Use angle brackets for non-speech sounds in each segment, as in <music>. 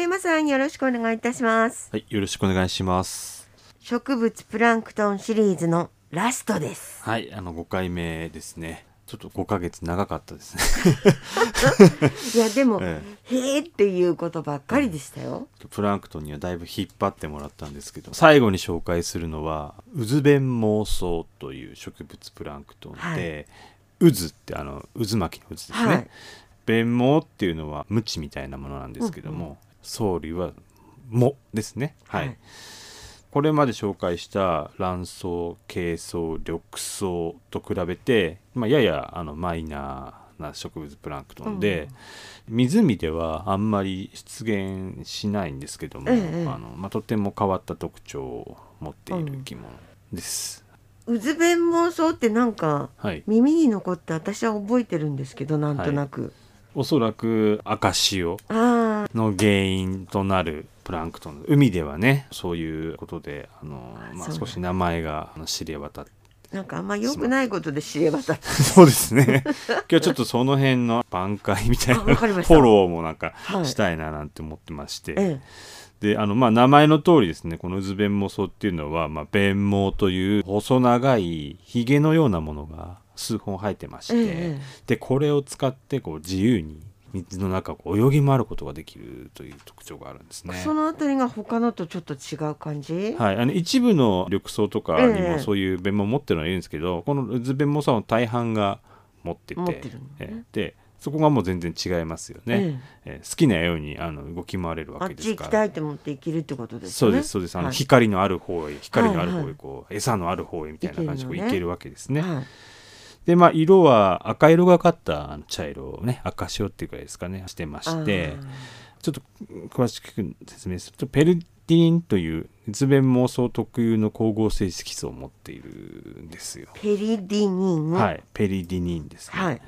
山さんよろしくお願いいたしますはい、よろしくお願いします。植物プランクトンシリーズのラストですはい、あの5回目ですね。ちょっと5ヶ月長かったですね。<laughs> いやでも、<laughs> えへーっていうことばっかりでしたよ、プランクトンにはだいぶ引っ張ってもらったんですけど、最後に紹介するのはウズベンモウソウという植物プランクトンで、ウズってあの渦巻きの渦ですね。はい弁毛っていうのはムチみたいなものなんですけども、藻類は藻ですね。はい。はい。これまで紹介した卵巣、珪藻、緑藻と比べて、まあ、ややあのマイナーな植物プランクトンで、湖ではあんまり出現しないんですけども、ええあのまあ、とても変わった特徴を持っている生き物です。うずべん妄想ってなんかはい、耳に残って私は覚えてるんですけどなんとなく、おそらく赤潮。あの原因となるプランクトン海ではねそういうことであの、まあ、少し名前が知れ渡ってあなんかあんま良くないことで知れ渡った。<laughs> そうですね。今日はちょっとその辺の挽回みたいな <laughs> あフォローもなんかはい。したいななんて思ってまして、えであのまあ名前の通りですねこのウズベンモソウっていうのは、まあ、弁毛という細長いひげのようなものが数本生えてまして、ええ。でこれを使ってこう自由に水の中を泳ぎ回ることができるという特徴があるんですね。そのあたりが他のとちょっと違う感じ、はい、あの一部の緑藻とかにえ。えもそういう弁毛を持ってるのはいるんですけど、このウズベンモサの大半が持ってて持ってるのね。ええ。でそこがもう全然違いますよね、ええ。え好きなようにあの動き回れるわあっち行きけですからたいと思って生きるってことですよね。そうですそうです。あの、はい。光のある方へ光のあるはいはい方へこう、餌のある方へみたいな感じで行けるわけですね。はいでまあ色は赤色がかった茶色をね赤潮っていうかですかねしてましてちょっと詳しく説明するとペルディニンという熱弁妄想特有の光合成色素を持っているんですよ。ペリディニン？はい、ペリディニンですね。はい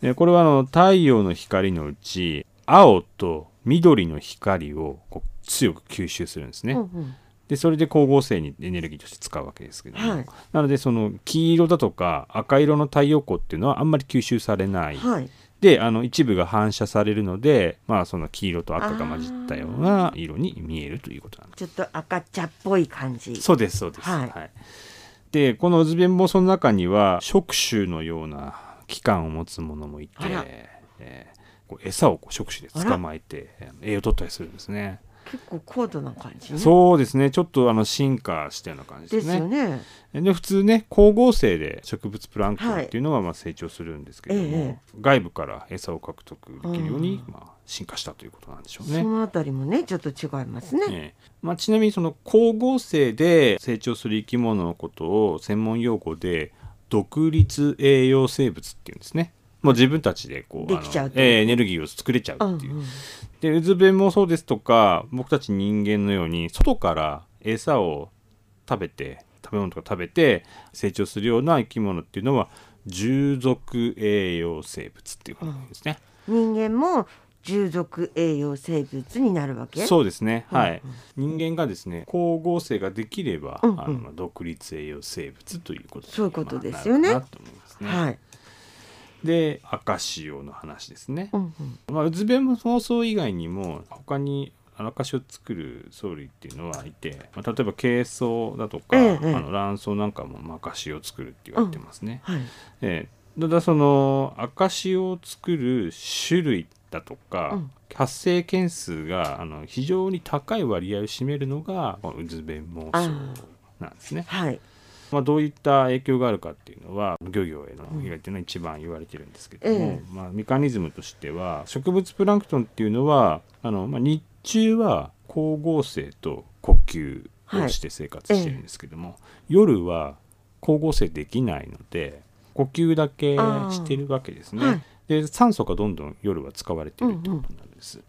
でこれはあの太陽の光のうち青と緑の光をこう強く吸収するんですね。うんうんでそれで光合成にエネルギーとして使うわけですけども、はい。なのでその黄色だとか赤色の太陽光っていうのはあんまり吸収されない、はい。であの一部が反射されるので、まあ、その黄色と赤が混じったような色に見えるということなんです。ちょっと赤茶っぽい感じ。そうですそうです。はい。でこのウズベンボソの中には触手のような器官を持つものもいてえーこう餌をこう触手で捕まえてえー栄養を取ったりするんですね。結構高度な感じ？ねそうですね。ちょっとあの進化したような感じでですね。すよね。で普通ね光合成で植物プランクトンっていうのはまあ成長するんですけども、え外部から餌を獲得できるようにうん。まあ進化したということなんでしょうそね。のあたりもねちょっと違いますね。ええ。まあ、ちなみにその光合成で成長する生き物のことを専門用語で独立栄養生物っていうんですね。もう自分たちでこうできちゃうええエネルギーを作れちゃうっていう。うんうんでウズベンもそうですとか僕たち人間のように外から餌を食べて食べ物とか食べて成長するような生き物っていうのは従属栄養生物っていうことですね。人間も従属栄養生物になるわけ？そうですね、うんはい。人間がですね光合成ができれば、うんうん。あのまあ独立栄養生物ということにそういうことですよね。まあなるかなと思いますね。はいで赤潮の話ですね。うんうんまあ、ウズベム放送以外にも他に赤潮を作る藻類っていうのはいて、まあ、例えば珪藻だとか、ええあの卵巣なんかもまあ赤潮を作るって言われてますね。はいええただその赤潮を作る種類だとか、うん発生件数があの非常に高い割合を占めるのがこのウズベンモウソウなんですね。はいまあ、どういった影響があるかっていうのは漁業への被害っていうのは一番言われてるんですけども、えまあ、メカニズムとしては植物プランクトンっていうのはあの、まあ、日中は光合成と呼吸をして生活してるんですけども、夜は光合成できないので呼吸だけしてるわけですね。はいで酸素がどんどん夜は使われてるってことなんです。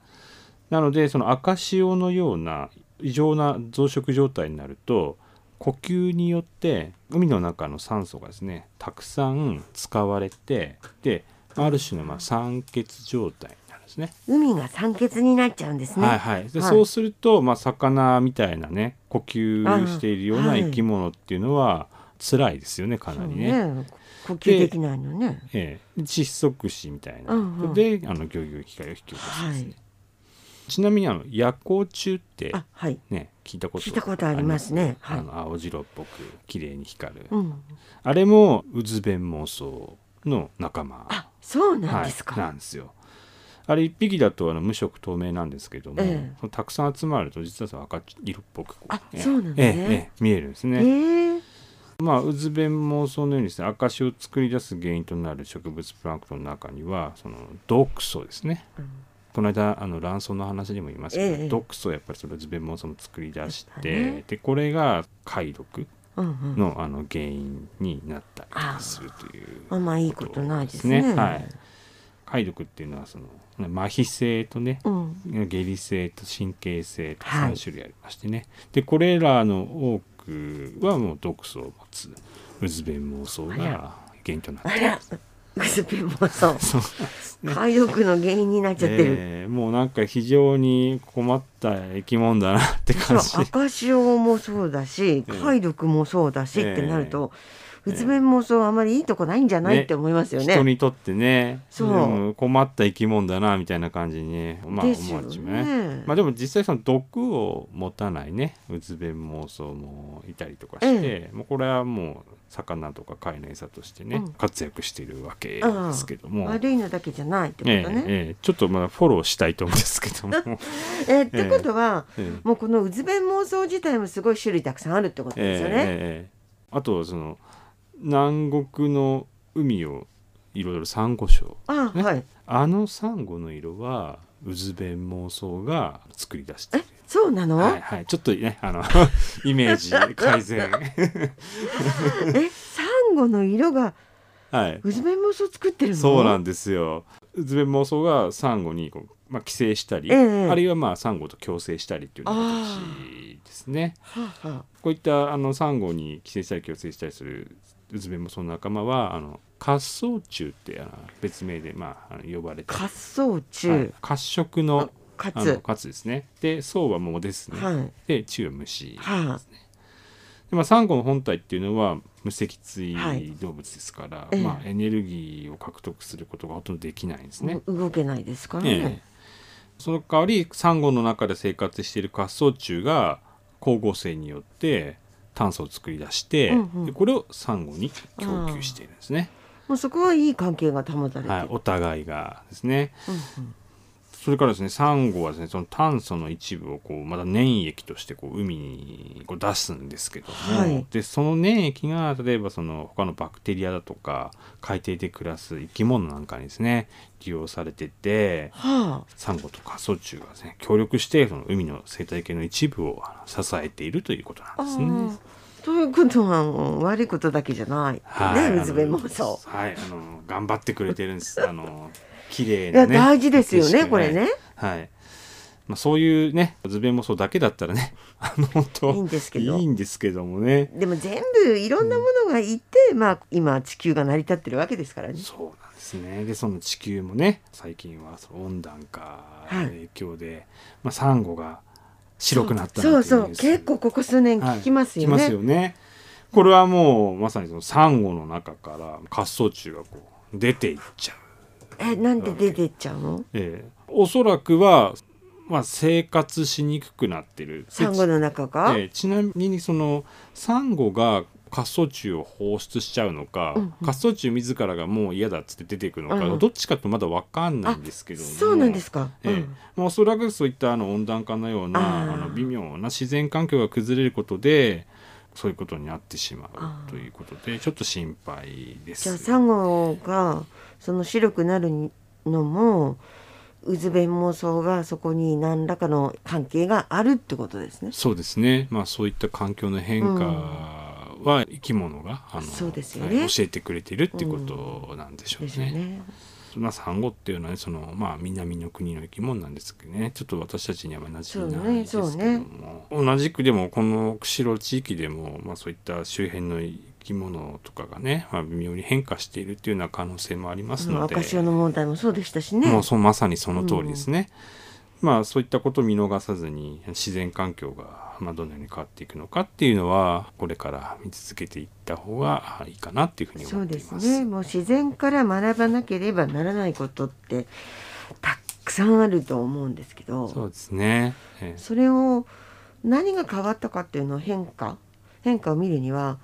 なのでその赤潮のような異常な増殖状態になると呼吸によって海の中の酸素がですねたくさん使われてである種のまあ酸欠状態になるんですね。海が酸欠になっちゃうんですね。はいはい、ではい。そうすると、まあ、魚みたいなね呼吸しているような生き物っていうのは辛いですよねかなりね。ね。呼吸できないのね。ええ、窒息死みたいな。うんうん。で、あの漁業機会を引き起こすんですね。ちなみにあの夜光虫ってあはい。ね聞いたこと聞いたことありますね。はい。あの青白っぽく綺麗に光る、うん。あれもウズベンモウソウの仲間。あそうなんですか、はい、なんですよ。あれ一匹だとあの無色透明なんですけども、ええ。たくさん集まると実はその赤色っぽくこあええ。そうなんだね。ええええ見えるんですえね、ーまあウズベンモウソウのようにですね赤潮を作り出す原因となる植物プランクトンの中にはその毒素ですね。うんこの間あの卵巣の話でも言いましたけど、ええ毒素をやっぱりそれウズベンモウソウも作り出して、ねでこれが貝毒うんうん。のあの原因になったりするというあまあいいことないですね。はい、貝毒っていうのはその麻痺性とねうん。下痢性と神経性とはい。3種類ありましてね、でこれらの多くはもう毒素を持つ。ウズベンモウソウが原因となって。いるあらウズベンモウソウそうなんですね。海毒の原因になっちゃってる、えーもうなんか非常に困った生き物だなって感じ。そう赤潮もそうだしええ。貝毒もそうだし、ええってなるとええうつべもそうあまりいいとこないんじゃない、ね。って思いますよね。人にとってね。そう。うん困った生き物だなみたいな感じにね、まあ、思われちゃうね。ね。まあでも実際その毒を持たないね。ウズベンモウソウもいたりとかして、えもうこれはもう魚とか貝の餌としてね、うん。活躍しているわけですけども、悪いのだけじゃないってことええね。ええちょっとまあフォローしたいと思うんですけども、<laughs> えってことは、ええ。もうこのうずべん妄想自体もすごい種類たくさんあるってことですよね。あとその南国の海を彩るサンゴ礁ねあはい。あのサンゴの色はウズベンモウソウが作り出してそうなの？はいはい、ちょっとねあの <laughs> イメージ改善えサンゴの色がはい、うずべん妄想作ってるの？そうなんですよ。ウズベンモウソウがサンゴにこう、まあ、寄生したり、ええあるいはまあサンゴと共生したりっていう形ですね。はあはこういったあのサンゴに寄生したり共生したりするウズベンモウソウの仲間はあの褐草虫ってあの別名で、まあ、あの呼ばれてあ、滑走中、はい褐色のかあのつ、カツですね。で草は桃ですね。はい、で虫は虫。はでまあ、サンゴの本体っていうのは無脊椎はい動物ですから、ええまあ、エネルギーを獲得することがほとんどできないんですね。う動けないですからええね。その代わりサンゴの中で生活している滑走虫が光合成によって炭素を作り出して、うんうんでこれをサンゴに供給しているんですね。もうそこはいい関係が保たれてる。はい、お互いがですね。うんうんそれからですねサンゴはですねその炭素の一部をこうまた粘液としてこう海にこう出すんですけども、はいでその粘液が例えばその他のバクテリアだとか海底で暮らす生き物なんかにですね利用されててはあ、サンゴとか滑走虫がですね協力してその海の生態系の一部を支えているということなんですね。ということは悪いことだけじゃない。はい、ね、うずべもそあのはい、あの頑張ってくれてるんです。あの綺麗なね。大事ですよね、これね。はい。まあ、そういうね、図弁もそうだけだったらね、<laughs> あの本当いいんですけどいいんですけどもね。でも全部いろんなものがいて、まあ今地球が成り立ってるわけですからね。そうなんですね。で、その地球もね、最近はその温暖化の影響で、まあサンゴが白くなったそうそう結構ここ数年聞きますよね。はい聞きますよね。これはもうまさにそのサンゴの中から滑走虫がこう出ていっちゃう。えなんで出てっちゃうの？ええおそらくは、まあ、生活しにくくなってる。サンゴの中が？ええちなみにそのサンゴが滑走虫を放出しちゃうのか、うんうん滑走虫自らがもう嫌だっつって出ていくのか、うんどっちかとまだ分かんないんですけどもそうなんですか？ええうんまあ、おそらくそういったあの温暖化のようなあの微妙な自然環境が崩れることでそういうことになってしまうということでちょっと心配です。じゃあサンゴがその白くなるのもウズベンモウソウがそこに何らかの関係があるってことですね。そうですね、まあ、そういった環境の変化は生き物が、あのそうですよねはい教えてくれてるっていうことなんでしょうね。ですよね。まあ、サンゴっていうのはねその、まあ、南の国の生き物なんですけどねちょっと私たちには馴染みないですけども、そうね同じくでもこの釧路地域でも、まあ、そういった周辺の生き物とかがね、まあ、微妙に変化しているっていうような可能性もありますので。赤潮の問題もそうでしたしね。もうそうまさにその通りですね。まあそういったことを見逃さずに自然環境がまあどのように変わっていくのかっていうのはこれから見続けていった方がいいかなっていうふうにそうで思っていますす。ね。もう自然から学ばなければならないことってたくくさんあると思うんですけどそうですね、ええそれを何が変わったかっていうのを変化変化を見るには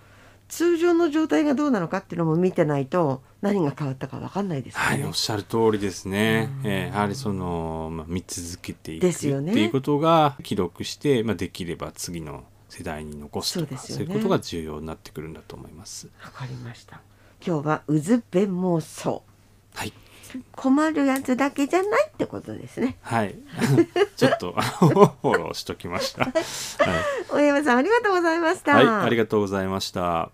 通常の状態がどうなのかっていうのも見てないと何が変わったか分かんないですよね。はい、おっしゃる通りですね。うんえーやはりその、まあ、見続けていくですよねっていうことが記録して、まあ、できれば次の世代に残すとかそうですよねいうことが重要になってくるんだと思います。わかりました。今日は渦弁妄想はい、困るやつだけじゃないってことですね。はい、<laughs> ちょっとフォローしときました。はい、大山さんありがとうございました。はい、ありがとうございました。